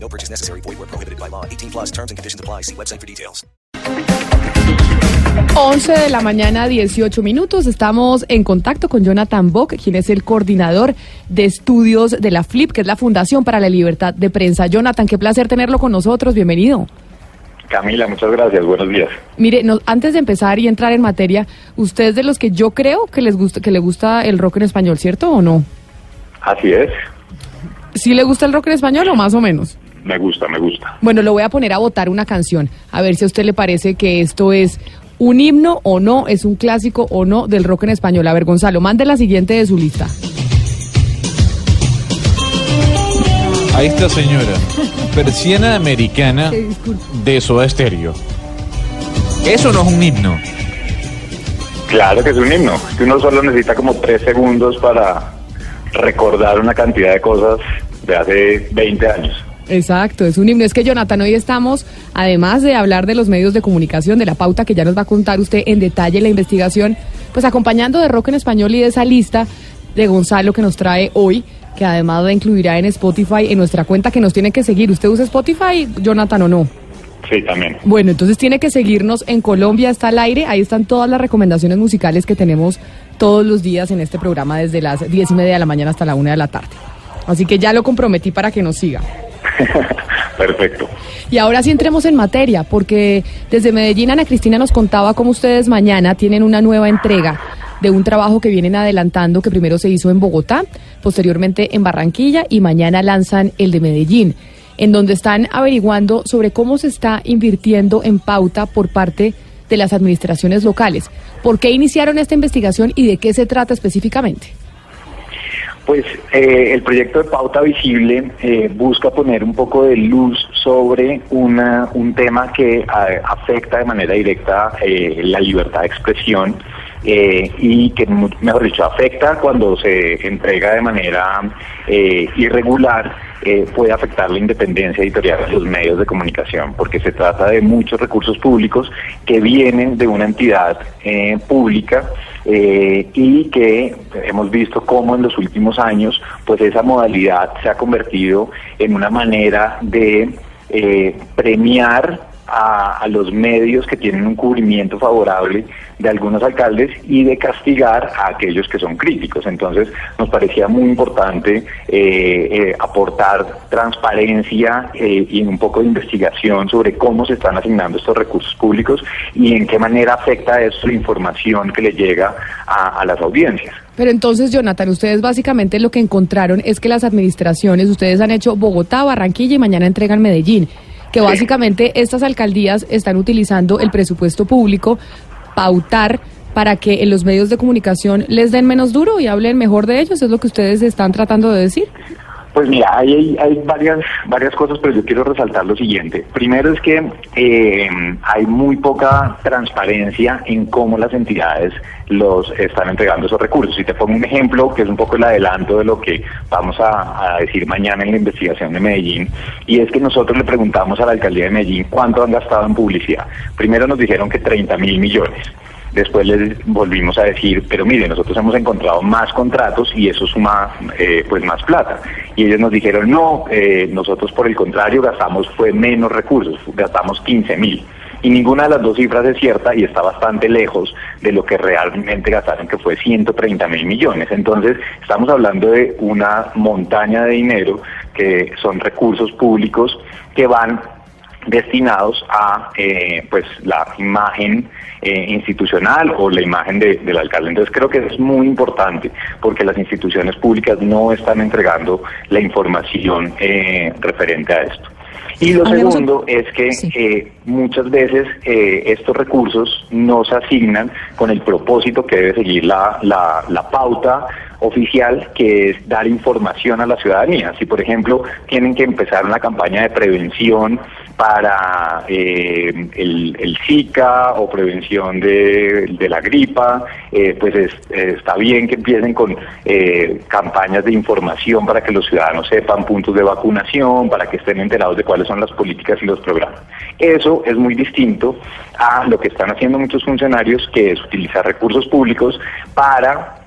No purchase necessary. Void where prohibited by law. 18 plus terms and conditions apply. See website for details. 11 de la mañana, 18 minutos. Estamos en contacto con Jonathan Bock, quien es el coordinador de estudios de la FLIP, que es la Fundación para la Libertad de Prensa. Jonathan, qué placer tenerlo con nosotros. Bienvenido. Camila, muchas gracias. Buenos días. Mire, no- antes de empezar y entrar en materia, usted es de los que yo creo que les gusta, que le gusta el rock en español, ¿cierto o no? Así es. ¿Sí le gusta el rock en español o más o menos? Me gusta, me gusta. Bueno, lo voy a poner a votar una canción, a ver si a usted le parece que esto es un himno o no, es un clásico o no del rock en español. A ver, Gonzalo, mande la siguiente de su lista. Ahí está, señora. Persiana americana de Soda Stereo. Eso no es un himno. Claro que es un himno. Que uno solo necesita como tres segundos para recordar una cantidad de cosas de hace 20 años. Exacto, es un himno. Es que, Jonathan, hoy estamos, además de hablar de los medios de comunicación, de la pauta que ya nos va a contar usted en detalle la investigación, pues acompañando de rock en español y de esa lista de Gonzalo que nos trae hoy, que además la incluirá en Spotify, en nuestra cuenta que nos tiene que seguir. ¿Usted usa Spotify, Jonathan, o no? Sí, también. Bueno, entonces tiene que seguirnos en Colombia está al aire. Ahí están todas las recomendaciones musicales que tenemos todos los días en este programa desde las diez y media de la mañana hasta la una de la tarde. Así que ya lo comprometí para que nos siga. Perfecto. Y ahora sí entremos en materia, porque desde Medellín Ana Cristina nos contaba cómo ustedes mañana tienen una nueva entrega de un trabajo que vienen adelantando, que primero se hizo en Bogotá, posteriormente en Barranquilla y mañana lanzan el de Medellín, en donde están averiguando sobre cómo se está invirtiendo en pauta por parte de las administraciones locales. ¿Por qué iniciaron esta investigación y de qué se trata específicamente? Pues eh, el proyecto de Pauta Visible eh, busca poner un poco de luz sobre una, un tema que afecta de manera directa eh, la libertad de expresión y que, mejor dicho, afecta cuando se entrega de manera irregular, puede afectar la independencia editorial de los medios de comunicación, porque se trata de muchos recursos públicos que vienen de una entidad pública eh, y que hemos visto cómo en los últimos años pues esa modalidad se ha convertido en una manera de eh, premiar a, a los medios que tienen un cubrimiento favorable de algunos alcaldes y de castigar a aquellos que son críticos. Entonces nos parecía muy importante eh, eh, aportar transparencia eh, y un poco de investigación sobre cómo se están asignando estos recursos públicos y en qué manera afecta eso la información que le llega a, a las audiencias. Pero entonces, Jonathan, ustedes básicamente lo que encontraron es que las administraciones, ustedes han hecho Bogotá, Barranquilla y mañana entregan Medellín, que básicamente estas alcaldías están utilizando el presupuesto público, pautar para que en los medios de comunicación les den menos duro y hablen mejor de ellos, es lo que ustedes están tratando de decir. Pues mira, hay, hay, varias, varias cosas, pero yo quiero resaltar lo siguiente. Primero es que eh, hay muy poca transparencia en cómo las entidades los están entregando esos recursos. Y te pongo un ejemplo que es un poco el adelanto de lo que vamos a, a decir mañana en la investigación de Medellín, y es que nosotros le preguntamos a la alcaldía de Medellín cuánto han gastado en publicidad. Primero nos dijeron que 30 mil millones. Después les volvimos a decir, pero mire, nosotros hemos encontrado más contratos y eso suma eh, pues más plata. Y ellos nos dijeron, no, eh, nosotros por el contrario gastamos fue menos recursos, gastamos 15 mil. Y ninguna de las dos cifras es cierta y está bastante lejos de lo que realmente gastaron, que fue 130 mil millones. Entonces, estamos hablando de una montaña de dinero que son recursos públicos que van destinados a eh, pues la imagen eh, institucional o la imagen de- del alcalde. Entonces creo que es muy importante porque las instituciones públicas no están entregando la información eh, referente a esto. Y lo un- segundo es que Sí. eh, muchas veces eh, estos recursos no se asignan con el propósito que debe seguir la, la, la pauta oficial que es dar información a la ciudadanía. Si, por ejemplo, tienen que empezar una campaña de prevención para eh, el, Zika o prevención de, la gripa, eh, pues está bien que empiecen con eh, campañas de información para que los ciudadanos sepan puntos de vacunación, para que estén enterados de cuáles son las políticas y los programas. Eso es muy distinto a lo que están haciendo muchos funcionarios, que es utilizar recursos públicos para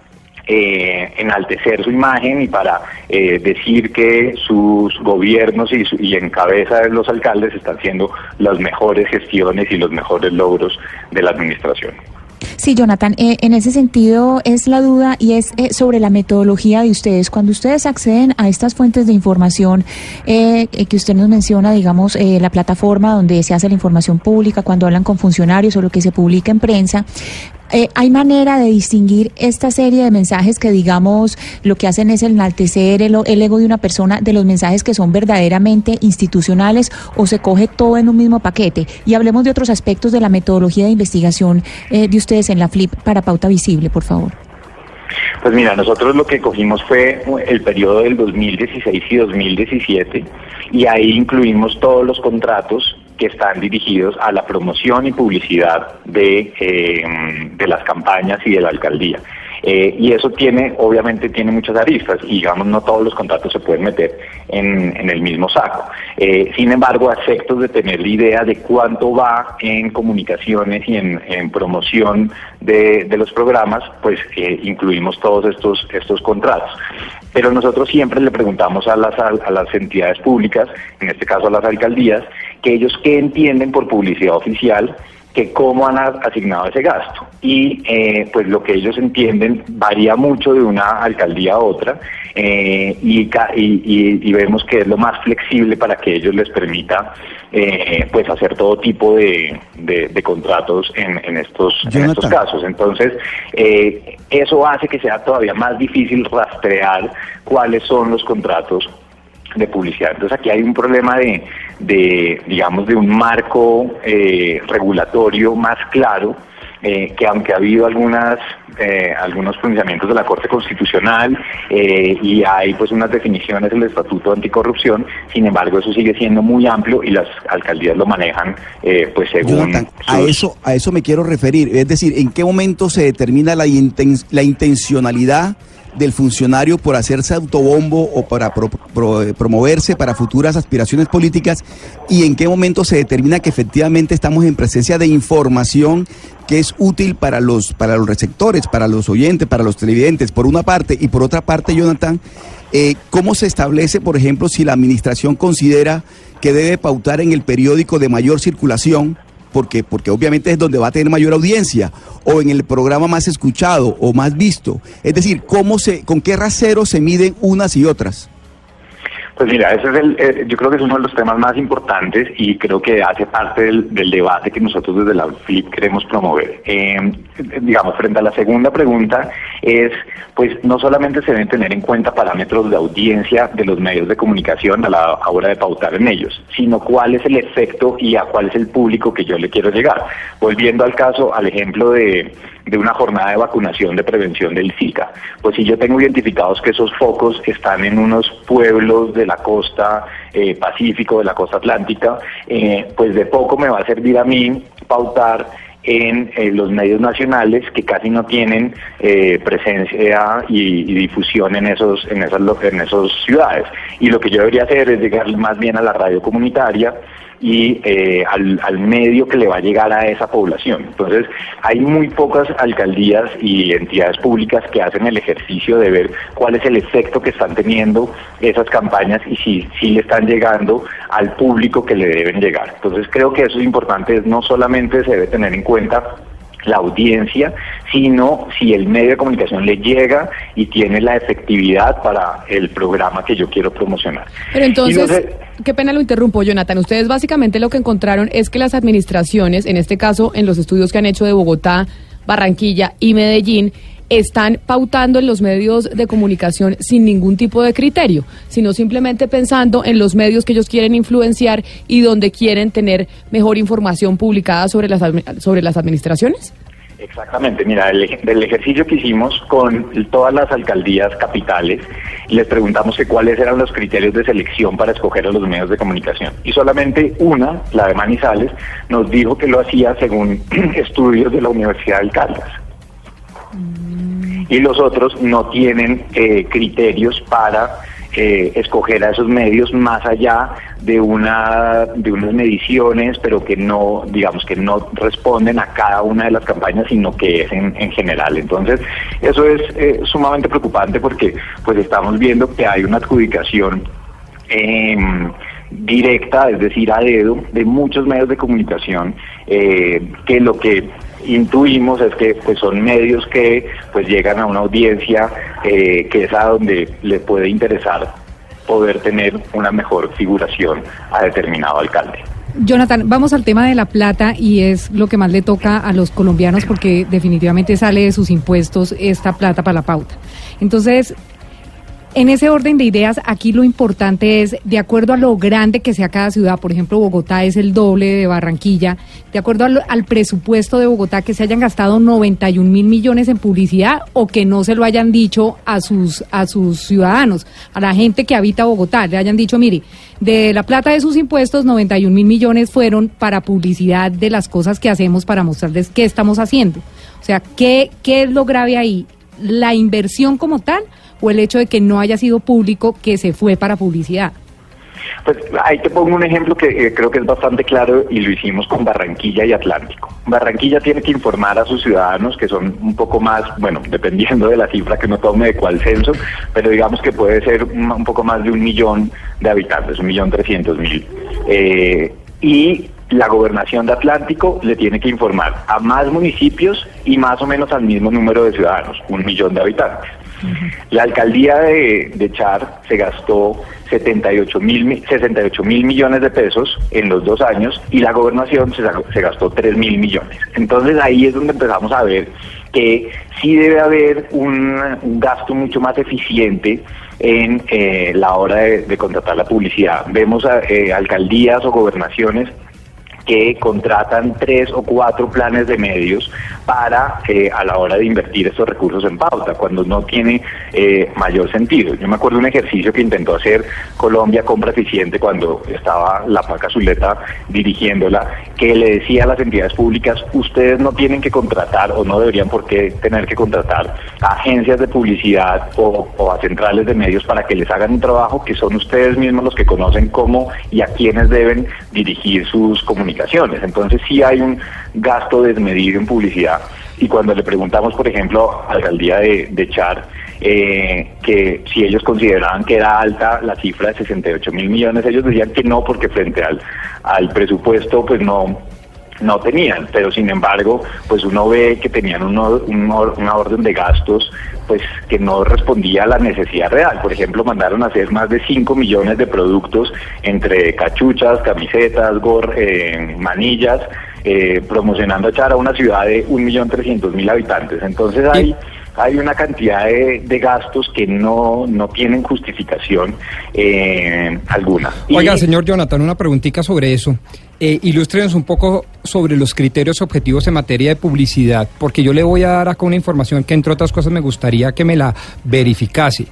eh, enaltecer su imagen y para eh, decir que sus gobiernos y, y en cabeza de los alcaldes están haciendo las mejores gestiones y los mejores logros de la administración. Sí, Jonathan, eh, en ese sentido es la duda y es eh, sobre la metodología de ustedes. Cuando ustedes acceden a estas fuentes de información eh, que usted nos menciona, digamos, la plataforma donde se hace la información pública, cuando hablan con funcionarios o lo que se publica en prensa, eh, ¿Hay manera de distinguir esta serie de mensajes que, digamos, lo que hacen es enaltecer el, ego de una persona de los mensajes que son verdaderamente institucionales o se coge todo en un mismo paquete? Y hablemos de otros aspectos de la metodología de investigación eh, de ustedes en la FLIP para Pauta Visible, por favor. Pues mira, nosotros lo que cogimos fue el periodo del 2016 y 2017 y ahí incluimos todos los contratos que están dirigidos a la promoción y publicidad de, eh, de las campañas y de la alcaldía. Eh, y eso tiene, obviamente, tiene muchas aristas y digamos no todos los contratos se pueden meter en, en el mismo saco. Eh, sin embargo, a de tener la idea de cuánto va en comunicaciones y en, en promoción de, de, los programas, pues incluimos todos estos, estos contratos. Pero nosotros siempre le preguntamos a las, a las entidades públicas, en este caso a las alcaldías, que ellos qué entienden por publicidad oficial, que cómo han asignado ese gasto. Y eh, pues lo que ellos entienden varía mucho de una alcaldía a otra eh, y, y, vemos que es lo más flexible para que ellos les permita eh, pues hacer todo tipo de, de, contratos en, en estos, en estos casos. Entonces, eso hace que sea todavía más difícil rastrear cuáles son los contratos de publicidad. Entonces aquí hay un problema de, de digamos, de un marco eh, regulatorio más claro, eh, que aunque ha habido algunas eh, algunos pronunciamientos de la Corte Constitucional y hay pues unas definiciones del Estatuto Anticorrupción, sin embargo eso sigue siendo muy amplio y las alcaldías lo manejan pues según... a eso a eso me quiero referir, es decir, ¿en qué momento se determina la, la intencionalidad del funcionario por hacerse autobombo o para promoverse para futuras aspiraciones políticas y en qué momento se determina que efectivamente estamos en presencia de información que es útil para los, para los receptores, para los oyentes, para los televidentes, por una parte, y por otra parte, Jonathan, eh, ¿cómo se establece, por ejemplo, si la administración considera que debe pautar en el periódico de mayor circulación? Porque, porque obviamente es donde va a tener mayor audiencia, o en el programa más escuchado o más visto. Es decir, ¿cómo se, ¿con qué rasero se miden unas y otras? Pues mira, ese es el, eh, yo creo que es uno de los temas más importantes y creo que hace parte del, debate que nosotros desde la FLIP queremos promover. Eh, digamos, frente a la segunda pregunta es, pues no solamente se deben tener en cuenta parámetros de audiencia de los medios de comunicación a la hora de pautar en ellos, sino cuál es el efecto y a cuál es el público que yo le quiero llegar. Volviendo al caso, al ejemplo de de una jornada de vacunación de prevención del Zika. Pues si yo tengo identificados que esos focos están en unos pueblos de la costa eh, Pacífico, de la costa Atlántica, eh, pues de poco me va a servir a mí pautar en eh, los medios nacionales que casi no tienen presencia y, difusión en esos en esas en esas ciudades y lo que yo debería hacer es llegar más bien a la radio comunitaria y eh, al, medio que le va a llegar a esa población. Entonces, hay muy pocas alcaldías y entidades públicas que hacen el ejercicio de ver cuál es el efecto que están teniendo esas campañas y si, si le están llegando al público que le deben llegar. Entonces, creo que eso es importante, no solamente se debe tener en cuenta la audiencia, sino si el medio de comunicación le llega y tiene la efectividad para el programa que yo quiero promocionar. Pero entonces, qué pena lo interrumpo, Jonathan. Ustedes básicamente lo que encontraron es que las administraciones, en este caso en los estudios que han hecho de Bogotá, Barranquilla y Medellín, están pautando en los medios de comunicación sin ningún tipo de criterio, sino simplemente pensando en los medios que ellos quieren influenciar y donde quieren tener mejor información publicada sobre las, sobre las administraciones? Exactamente, mira, el, del ejercicio que hicimos con todas las alcaldías capitales, les preguntamos que cuáles eran los criterios de selección para escoger a los medios de comunicación. Y solamente una, la de Manizales, nos dijo que lo hacía según estudios de la Universidad de Caldas. Y los otros no tienen eh, criterios para eh, escoger a esos medios más allá de una de unas mediciones, pero que no, digamos que no responden a cada una de las campañas, sino que es en, general. Entonces, eso es eh, sumamente preocupante porque pues estamos viendo que hay una adjudicación em, directa, es decir, a dedo, de muchos medios de comunicación, eh, que lo que intuimos es que pues son medios que pues llegan a una audiencia eh, que es a donde le puede interesar poder tener una mejor figuración a determinado alcalde. Jonathan, vamos al tema de la plata y es lo que más le toca a los colombianos porque definitivamente sale de sus impuestos esta plata para la pauta. Entonces, en ese orden de ideas, aquí lo importante es, de acuerdo a lo grande que sea cada ciudad, por ejemplo, Bogotá es el doble de Barranquilla, de acuerdo al, presupuesto de Bogotá, que se hayan gastado 91 mil millones en publicidad o que no se lo hayan dicho a sus, a sus ciudadanos, a la gente que habita Bogotá, le hayan dicho, mire, de la plata de sus impuestos, 91 mil millones fueron para publicidad de las cosas que hacemos para mostrarles qué estamos haciendo. O sea, ¿qué, qué es lo grave ahí? ¿La inversión como tal? O el hecho de que no haya sido público que se fue para publicidad? Pues ahí te pongo un ejemplo que eh, creo que es bastante claro y lo hicimos con Barranquilla y Atlántico. Barranquilla tiene que informar a sus ciudadanos que son un poco más, bueno, dependiendo de la cifra que no tome de cuál censo, pero digamos que puede ser un, poco más de un millón de habitantes, un millón trescientos mil. Eh, y la gobernación de Atlántico le tiene que informar a más municipios y más o menos al mismo número de ciudadanos, un millón de habitantes. La alcaldía de, Char se gastó 78 mil, 68 mil millones de pesos en los dos años y la gobernación se, gastó 3 mil millones. Entonces ahí es donde empezamos a ver que sí debe haber un, gasto mucho más eficiente en eh, la hora de, contratar la publicidad. Vemos a, eh, alcaldías o gobernaciones que contratan tres o cuatro planes de medios para eh, a la hora de invertir esos recursos en pauta, cuando no tiene eh, mayor sentido. Yo me acuerdo un ejercicio que intentó hacer Colombia Compra Eficiente cuando estaba la Paca Zuleta dirigiéndola, que le decía a las entidades públicas, ustedes no tienen que contratar o no deberían por qué tener que contratar a agencias de publicidad o, o a centrales de medios para que les hagan un trabajo que son ustedes mismos los que conocen cómo y a quiénes deben dirigir sus comunicaciones entonces sí hay un gasto desmedido en publicidad. Y cuando le preguntamos, por ejemplo, a la alcaldía de, Char, eh, que si ellos consideraban que era alta la cifra de 68 mil millones, ellos decían que no, porque frente al, al presupuesto, pues no, no tenían, pero sin embargo, pues uno ve que tenían una orden de gastos pues que no respondía a la necesidad real. Por ejemplo, mandaron a hacer más de 5 millones de productos entre cachuchas, camisetas, gor, eh, manillas, eh, promocionando a Chara, una ciudad de 1.300.000 habitantes. Entonces hay hay una cantidad de, gastos que no, no tienen justificación eh, alguna. Oiga, señor Jonathan, una preguntita sobre eso. Eh, ilústrenos un poco sobre los criterios objetivos en materia de publicidad, porque yo le voy a dar acá una información que, entre otras cosas, me gustaría que me la verificase.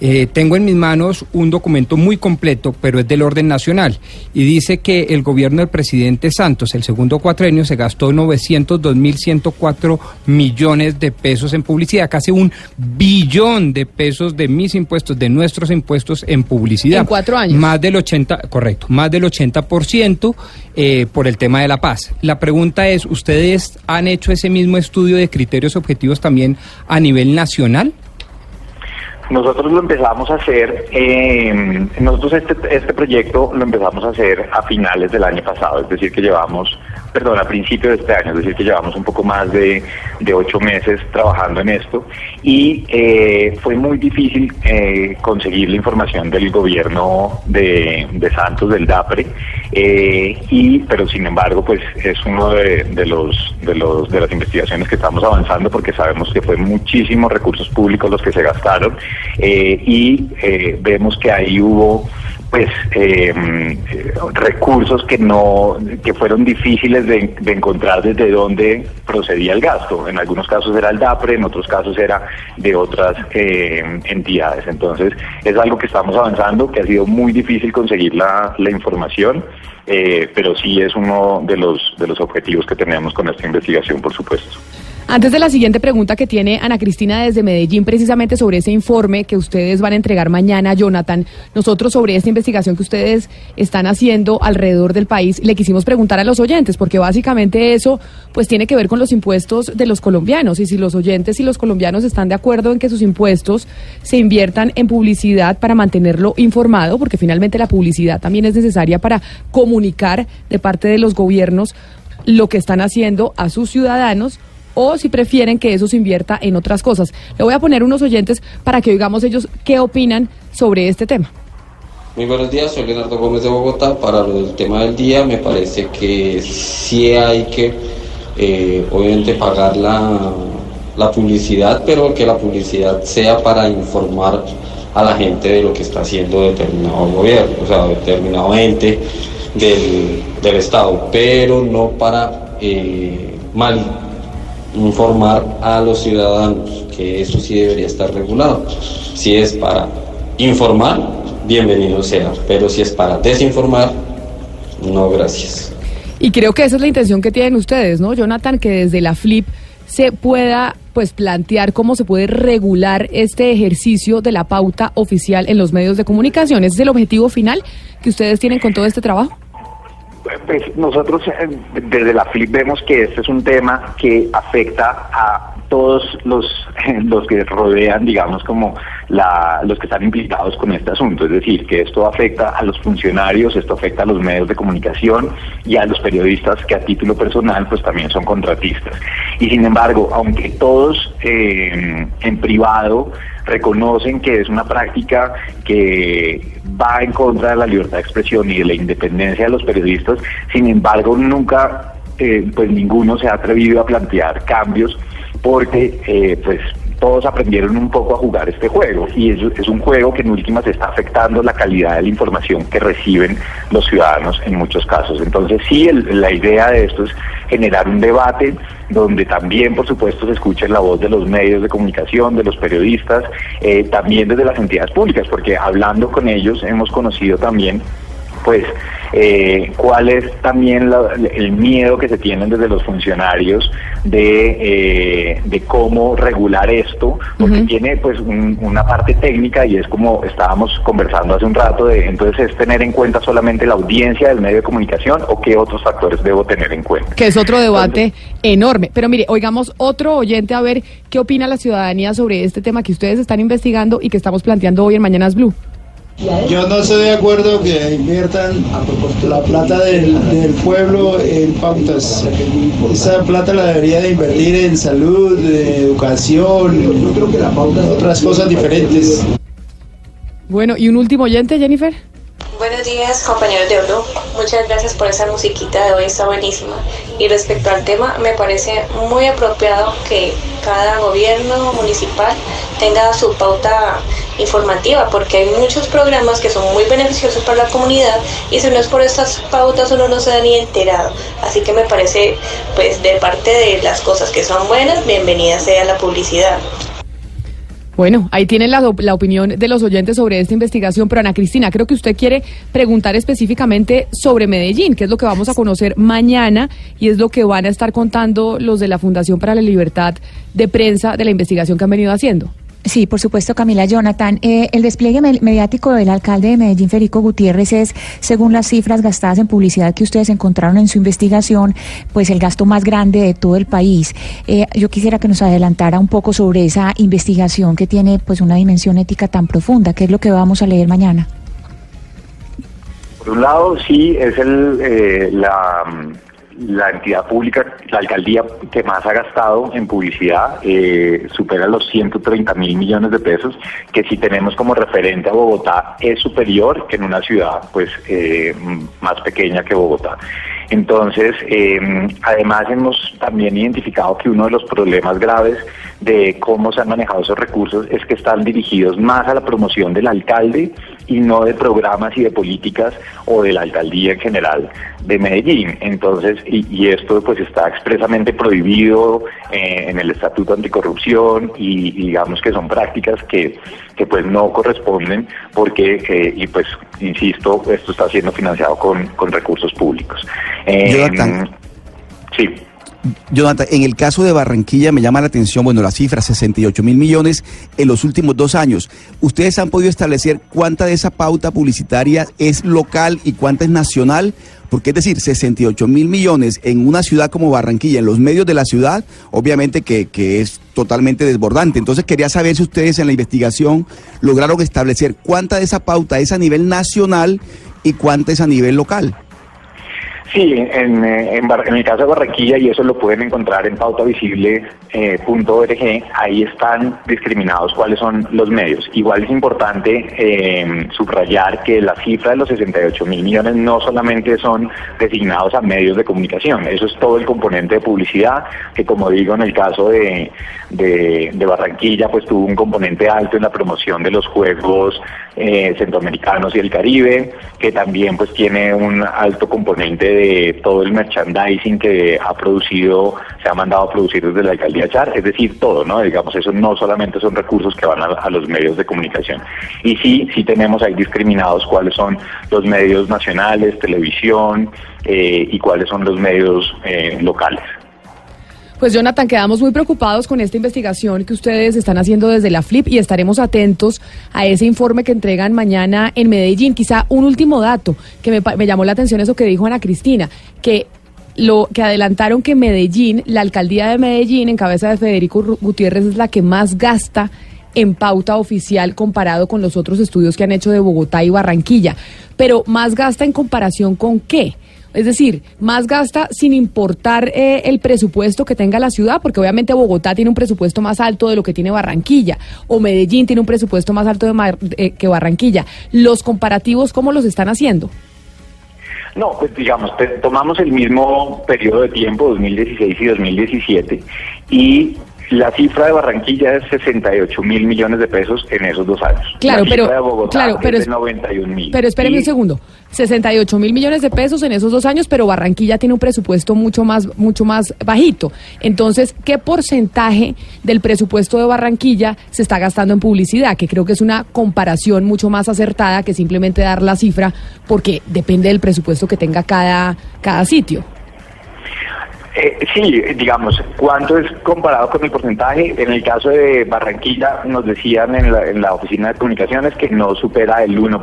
Eh, tengo en mis manos un documento muy completo, pero es del orden nacional, y dice que el gobierno del presidente Santos, el segundo cuatrenio, se gastó 902.104 millones de pesos en publicidad, casi un billón de pesos de mis impuestos, de nuestros impuestos en publicidad. En cuatro años. Más del 80, correcto, más del 80%. Eh, por el tema de la paz. La pregunta es, ¿ustedes han hecho ese mismo estudio de criterios objetivos también a nivel nacional? Nosotros lo empezamos a hacer, eh, nosotros este, este proyecto lo empezamos a hacer a finales del año pasado, es decir, que llevamos perdón, a principio de este año, es decir, que llevamos un poco más de, ocho meses trabajando en esto y eh, fue muy difícil eh, conseguir la información del gobierno de, Santos, del DAPRE, eh, y, pero sin embargo, pues es uno de, los, de, los, de las investigaciones que estamos avanzando porque sabemos que fue muchísimos recursos públicos los que se gastaron y vemos que ahí hubo pues eh, recursos que no que fueron difíciles de, encontrar desde dónde procedía el gasto. En algunos casos era el DAPRE, en otros casos era de otras eh, entidades. Entonces es algo que estamos avanzando, que ha sido muy difícil conseguir la, la información. Eh, pero sí es uno de los, de los objetivos que tenemos con esta investigación, por supuesto. Antes de la siguiente pregunta que tiene Ana Cristina desde Medellín, precisamente sobre ese informe que ustedes van a entregar mañana, Jonathan, nosotros sobre esta investigación que ustedes están haciendo alrededor del país, le quisimos preguntar a los oyentes, porque básicamente eso pues tiene que ver con los impuestos de los colombianos, y si los oyentes y los colombianos están de acuerdo en que sus impuestos se inviertan en publicidad para mantenerlo informado, porque finalmente la publicidad también es necesaria para comunicar de parte de los gobiernos lo que están haciendo a sus ciudadanos, o si prefieren que eso se invierta en otras cosas. Le voy a poner unos oyentes para que oigamos ellos qué opinan sobre este tema. Muy buenos días, soy Leonardo Gómez de Bogotá. Para el tema del día, me parece que sí hay que, eh, obviamente, pagar la, publicidad, pero que la publicidad sea para informar a la gente de lo que está haciendo determinado gobierno, o sea, determinado ente del, del Estado, pero no para eh, mal informar a los ciudadanos, que eso sí debería estar regulado. Si es para informar, bienvenido sea, pero si es para desinformar, no gracias. Y creo que esa es la intención que tienen ustedes, ¿no, Jonathan? Que desde la FLIP se pueda pues plantear cómo se puede regular este ejercicio de la pauta oficial en los medios de comunicación. ¿Ese es el objetivo final que ustedes tienen con todo este trabajo? Pues nosotros eh, desde la FLIP vemos que este es un tema que afecta a todos los, los que rodean, digamos, como la, los que están implicados con este asunto. Es decir, que esto afecta a los funcionarios, esto afecta a los medios de comunicación y a los periodistas que a título personal pues también son contratistas. Y sin embargo, aunque todos eh, en privado reconocen que es una práctica que va en contra de la libertad de expresión y de la independencia de los periodistas, sin embargo nunca eh, pues ninguno se ha atrevido a plantear cambios porque eh, pues todos aprendieron un poco a jugar este juego y es, es un juego que en últimas está afectando la calidad de la información que reciben los ciudadanos en muchos casos. Entonces sí, la idea de esto es generar un debate donde también, por supuesto, se escuche la voz de los medios de comunicación, de los periodistas, eh, también desde las entidades públicas, porque hablando con ellos hemos conocido también pues eh, cuál es también el miedo que se tienen desde los funcionarios de, eh, de cómo regular esto, porque tiene pues una parte técnica y es como estábamos conversando hace un rato de entonces es tener en cuenta solamente la audiencia del medio de comunicación o qué otros factores debo tener en cuenta. Que es otro debate enorme. Pero mire, oigamos otro oyente a ver qué opina la ciudadanía sobre este tema que ustedes están investigando y que estamos planteando hoy en Mañanas Blue. Yo no estoy de acuerdo que inviertan la plata del, pueblo en pautas. Esa plata la debería de invertir en salud, educación, otras cosas diferentes. Bueno, y un último oyente, Jennifer. Buenos días, compañeros de Blue. Muchas gracias por esa musiquita de hoy, está buenísima. Y respecto al tema, me parece muy apropiado que cada gobierno municipal tenga su pauta informativa, porque hay muchos programas que son muy beneficiosos para la comunidad y si no es por estas pautas uno no se da ni enterado. Así que me parece, pues, de parte de las cosas que son buenas, bienvenida sea la publicidad. Bueno, ahí tienen la, la, opinión de los oyentes sobre esta investigación, pero Ana Cristina, creo que usted quiere preguntar específicamente sobre Medellín, que es lo que vamos a conocer mañana y es lo que van a estar contando los de la Fundación para la Libertad de Prensa de la investigación que han venido haciendo. Sí, por supuesto, Camila Jonathan. Eh, el despliegue mediático del alcalde de Medellín, Federico Gutiérrez, es, según las cifras gastadas en publicidad que ustedes encontraron en su investigación, pues el gasto más grande de todo el país. Eh, yo quisiera que nos adelantara un poco sobre esa investigación que tiene pues una dimensión ética tan profunda, que es lo que vamos a leer mañana. Por un lado, sí, es el, eh, la la entidad pública, la alcaldía que más ha gastado en publicidad, eh, supera los 130 mil millones de pesos, que si tenemos como referente a Bogotá es superior que en una ciudad pues eh, más pequeña que Bogotá. Entonces, eh, además hemos también identificado que uno de los problemas graves de cómo se han manejado esos recursos es que están dirigidos más a la promoción del alcalde y no de programas y de políticas o de la alcaldía en general de Medellín. Entonces, y, y esto pues está expresamente prohibido eh, en el Estatuto Anticorrupción y, y digamos que son prácticas que, que pues no corresponden porque, eh, y pues insisto, esto está siendo financiado con, con recursos públicos. Eh, Jonathan. Sí. Jonathan, en el caso de Barranquilla me llama la atención, bueno, la cifra, 68 mil millones en los últimos dos años. ¿Ustedes han podido establecer cuánta de esa pauta publicitaria es local y cuánta es nacional? Porque es decir, 68 mil millones en una ciudad como Barranquilla, en los medios de la ciudad, obviamente que, que es totalmente desbordante. Entonces quería saber si ustedes en la investigación lograron establecer cuánta de esa pauta es a nivel nacional y cuánta es a nivel local. Sí, en, eh, en, el caso de Barranquilla, y eso lo pueden encontrar en pautavisible.org, ahí están discriminados cuáles son los medios. Igual es importante eh, subrayar que la cifra de los 68 mil millones no solamente son designados a medios de comunicación, eso es todo el componente de publicidad, que como digo en el caso de Barranquilla, pues tuvo un componente alto en la promoción de los Juegos eh, Centroamericanos y el Caribe, que también pues tiene un alto componente de todo el merchandising que ha producido, se ha mandado a producir desde la alcaldía Char, es decir, todo, ¿no? Digamos, eso no solamente son recursos que van a, a los medios de comunicación. Y sí, sí tenemos ahí discriminados cuáles son los medios nacionales, televisión eh, y cuáles son los medios eh, locales. Pues Jonathan, quedamos muy preocupados con esta investigación que ustedes están haciendo desde la FLIP y estaremos atentos a ese informe que entregan mañana en Medellín. Quizá un último dato que me, llamó la atención eso que dijo Ana Cristina, que lo que adelantaron que Medellín, la alcaldía de Medellín en cabeza de Federico Gutiérrez es la que más gasta en pauta oficial comparado con los otros estudios que han hecho de Bogotá y Barranquilla. Pero más gasta en comparación con qué? Es decir, más gasta sin importar eh, el presupuesto que tenga la ciudad, porque obviamente Bogotá tiene un presupuesto más alto de lo que tiene Barranquilla, o Medellín tiene un presupuesto más alto de eh, que Barranquilla. ¿Los comparativos cómo los están haciendo? No, pues digamos, tomamos el mismo periodo de tiempo, 2016 y 2017, y la cifra de Barranquilla es 68 mil millones de pesos en esos dos años. Claro, la pero- cifra de Bogotá claro, pero es es- de 91 mil. Pero espérenme un segundo, 68 mil millones de pesos en esos dos años, pero Barranquilla tiene un presupuesto mucho más, mucho más bajito. Entonces, ¿qué porcentaje del presupuesto de Barranquilla se está gastando en publicidad? Que creo que es una comparación mucho más acertada que simplemente dar la cifra, porque depende del presupuesto que tenga cada, cada sitio. Eh, sí, digamos, ¿cuánto es comparado con el porcentaje? En el caso de Barranquilla nos decían en la, en la oficina de comunicaciones que no supera el 1%.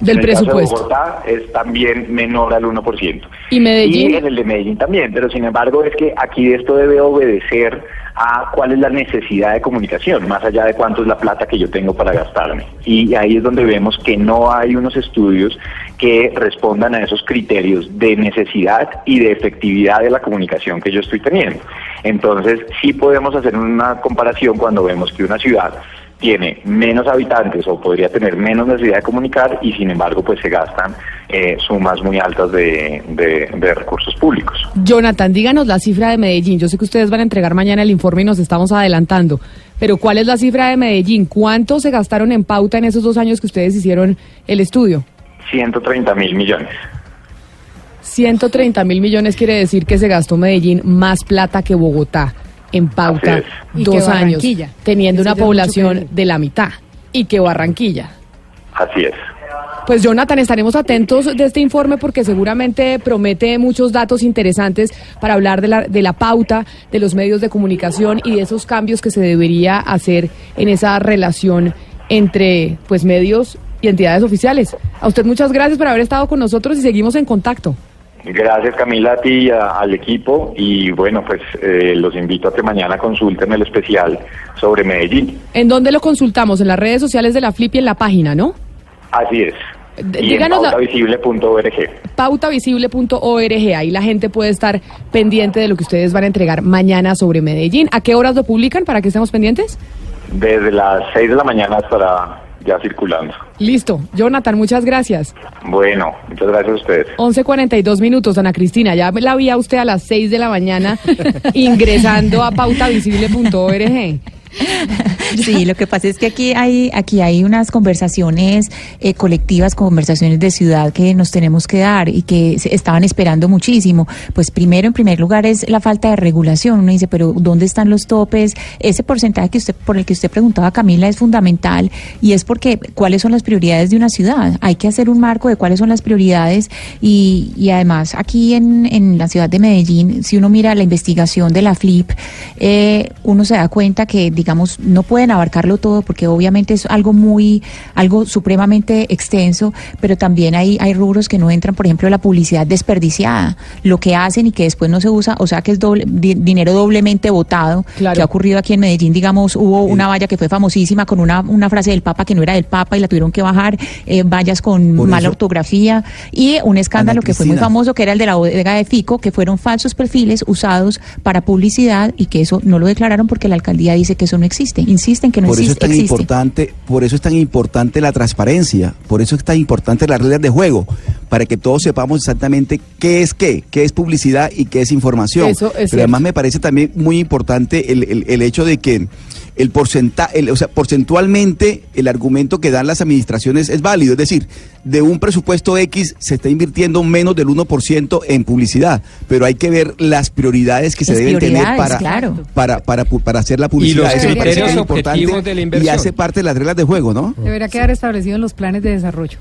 Del en el presupuesto. caso de Bogotá es también menor al 1%. ¿Y Medellín? Y en el de Medellín también, pero sin embargo es que aquí esto debe obedecer a cuál es la necesidad de comunicación, más allá de cuánto es la plata que yo tengo para gastarme. Y ahí es donde vemos que no hay unos estudios que respondan a esos criterios de necesidad y de efectividad de la comunicación que yo estoy teniendo. Entonces, sí podemos hacer una comparación cuando vemos que una ciudad tiene menos habitantes o podría tener menos necesidad de comunicar y sin embargo pues se gastan eh, sumas muy altas de, de- de recursos públicos. Jonathan, díganos la cifra de Medellín. Yo sé que ustedes van a entregar mañana el informe y nos estamos adelantando, pero ¿cuál es la cifra de Medellín? ¿Cuánto se gastaron en pauta en esos dos años que ustedes hicieron el estudio? 130 mil millones. 130 mil millones quiere decir que se gastó Medellín más plata que Bogotá en pauta dos años, teniendo una población de la mitad y que Barranquilla. Así es. Pues Jonathan, estaremos atentos de este informe porque seguramente promete muchos datos interesantes para hablar de la, de la pauta, de los medios de comunicación y de esos cambios que se debería hacer en esa relación entre pues medios y entidades oficiales. A usted muchas gracias por haber estado con nosotros y seguimos en contacto. Gracias Camila a ti y a- al equipo y bueno pues eh, los invito a que mañana consulten el especial sobre Medellín. ¿En dónde lo consultamos? En las redes sociales de la FLIP y en la página, ¿no? Así es. D- Y en díganos la- pautavisible.org. pautavisible.org. Ahí la gente puede estar pendiente de lo que ustedes van a entregar mañana sobre Medellín. ¿A qué horas lo publican para que estemos pendientes? Desde las 6 de la mañana estará ya circulando. Listo. Jonathan, muchas gracias. Bueno, muchas gracias a ustedes. 11.42 minutos, Ana Cristina. Ya la vi a usted a las 6 de la mañana ingresando a pautavisible.org. Sí, lo que pasa es que aquí hay, aquí hay unas conversaciones eh, colectivas, conversaciones de ciudad que nos tenemos que dar y que se estaban esperando muchísimo. Pues primero, en primer lugar, es la falta de regulación. Uno dice, pero ¿dónde están los topes? Ese porcentaje que usted, por el que usted preguntaba, Camila, es fundamental y es porque cuáles son las prioridades de una ciudad. Hay que hacer un marco de cuáles son las prioridades y, y además aquí en, en la ciudad de Medellín, si uno mira la investigación de la FLIP, eh, uno se da cuenta que, digamos, no pueden abarcarlo todo porque obviamente es algo muy, algo supremamente extenso, pero también hay, hay rubros que no entran, por ejemplo, la publicidad desperdiciada, lo que hacen y que después no se usa, o sea que es doble, di- dinero doblemente votado, que ha ocurrido aquí en Medellín, digamos, hubo una valla que fue famosísima con una, una frase del Papa que no era del Papa y la tuvieron que bajar, eh, vallas con Por mala eso- ortografía y un escándalo que fue muy famoso, que era el de la bodega de Fico, que fueron falsos perfiles usados para publicidad y que eso no lo declararon porque la alcaldía dice que eso no existe. Insisten que no por eso es tan existe. importante, por eso es tan importante la transparencia, por eso es tan importante las reglas de juego, para que todos sepamos exactamente qué es qué, qué es publicidad y qué es información. Eso es Pero cierto. además me parece también muy importante el, el- el hecho de que el porcentaje, o sea, porcentualmente el argumento que dan las administraciones es válido, es decir, de un presupuesto X se está invirtiendo menos del 1% en publicidad, pero hay que ver las prioridades que se Las deben tener para, claro. para, para, para hacer la publicidad. los Eso me parece criterios objetivos de la y hace parte de las reglas de juego, ¿no? Debería quedar establecido en los planes de desarrollo.